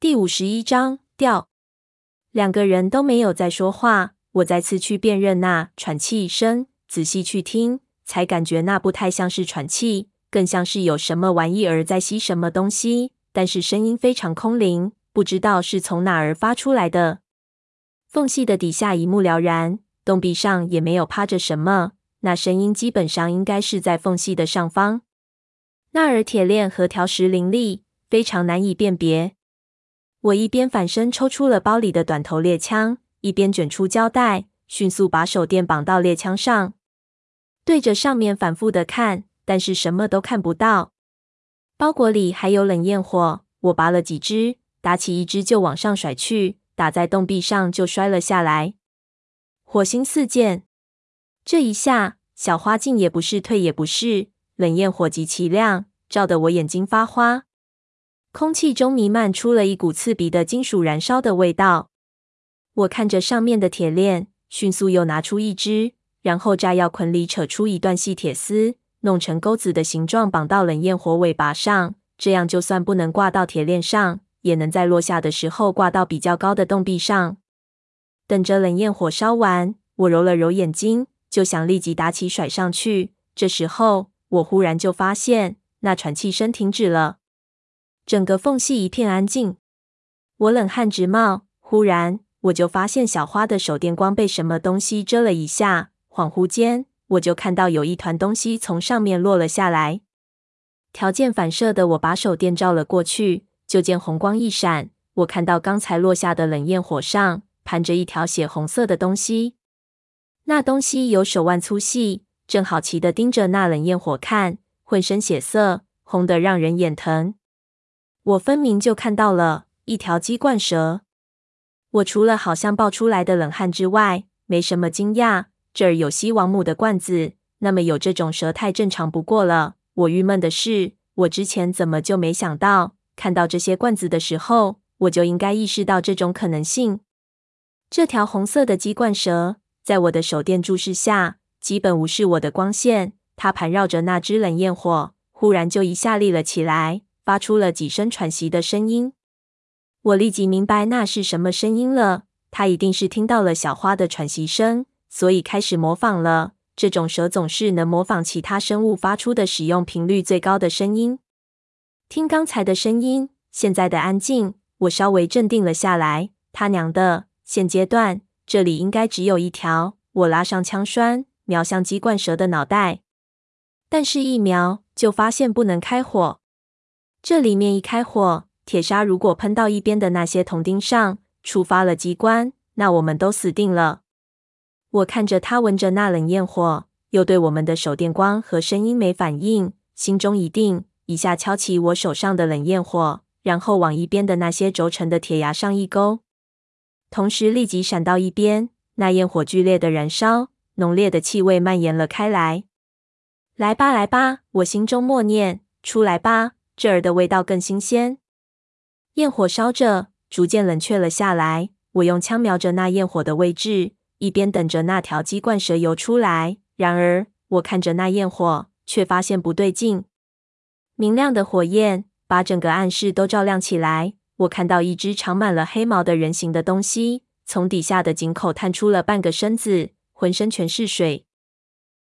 第五十一章掉。两个人都没有再说话。我再次去辨认那喘气声，仔细去听，才感觉那不太像是喘气，更像是有什么玩意儿在吸什么东西。但是声音非常空灵，不知道是从哪儿发出来的。缝隙的底下一目了然，洞壁上也没有趴着什么。那声音基本上应该是在缝隙的上方。那儿铁链和条石林立，非常难以辨别。我一边反身抽出了包里的短头猎枪，一边卷出胶带，迅速把手电绑到猎枪上，对着上面反复的看，但是什么都看不到。包裹里还有冷焰火，我拔了几支，打起一支就往上甩去，打在洞壁上就摔了下来，火星四溅。这一下，小花进也不是，退也不是，冷焰火极其亮，照得我眼睛发花。空气中弥漫出了一股刺鼻的金属燃烧的味道。我看着上面的铁链，迅速又拿出一支，然后炸药捆里扯出一段细铁丝，弄成钩子的形状，绑到冷焰火尾巴上。这样就算不能挂到铁链上，也能在落下的时候挂到比较高的洞壁上。等着冷焰火烧完，我揉了揉眼睛，就想立即打起甩上去。这时候，我忽然就发现那喘气声停止了。整个缝隙一片安静，我冷汗直冒。忽然，我就发现小花的手电光被什么东西遮了一下。恍惚间，我就看到有一团东西从上面落了下来。条件反射的，我把手电照了过去，就见红光一闪。我看到刚才落下的冷焰火上盘着一条血红色的东西。那东西有手腕粗细，正好奇的盯着那冷焰火看，浑身血色，红得让人眼疼。我分明就看到了一条鸡冠蛇。我除了好像爆出来的冷汗之外，没什么惊讶。这儿有西王母的罐子，那么有这种蛇太正常不过了。我郁闷的是，我之前怎么就没想到？看到这些罐子的时候，我就应该意识到这种可能性。这条红色的鸡冠蛇，在我的手电注视下，基本无视我的光线。它盘绕着那只冷焰火，忽然就一下立了起来。发出了几声喘息的声音，我立即明白那是什么声音了。他一定是听到了小花的喘息声，所以开始模仿了。这种蛇总是能模仿其他生物发出的使用频率最高的声音。听刚才的声音，现在的安静，我稍微镇定了下来。他娘的，现阶段这里应该只有一条。我拉上枪栓，瞄向鸡冠蛇的脑袋，但是一瞄就发现不能开火。这里面一开火，铁砂如果喷到一边的那些铜钉上，触发了机关，那我们都死定了。我看着他闻着那冷焰火，又对我们的手电光和声音没反应，心中一定，一下敲起我手上的冷焰火，然后往一边的那些轴承的铁牙上一勾，同时立即闪到一边。那焰火剧烈的燃烧，浓烈的气味蔓延了开来。来吧，来吧，我心中默念：出来吧。这儿的味道更新鲜。焰火烧着，逐渐冷却了下来。我用枪瞄着那焰火的位置，一边等着那条鸡冠蛇游出来。然而，我看着那焰火，却发现不对劲。明亮的火焰把整个暗室都照亮起来。我看到一只长满了黑毛的人形的东西，从底下的井口探出了半个身子，浑身全是水。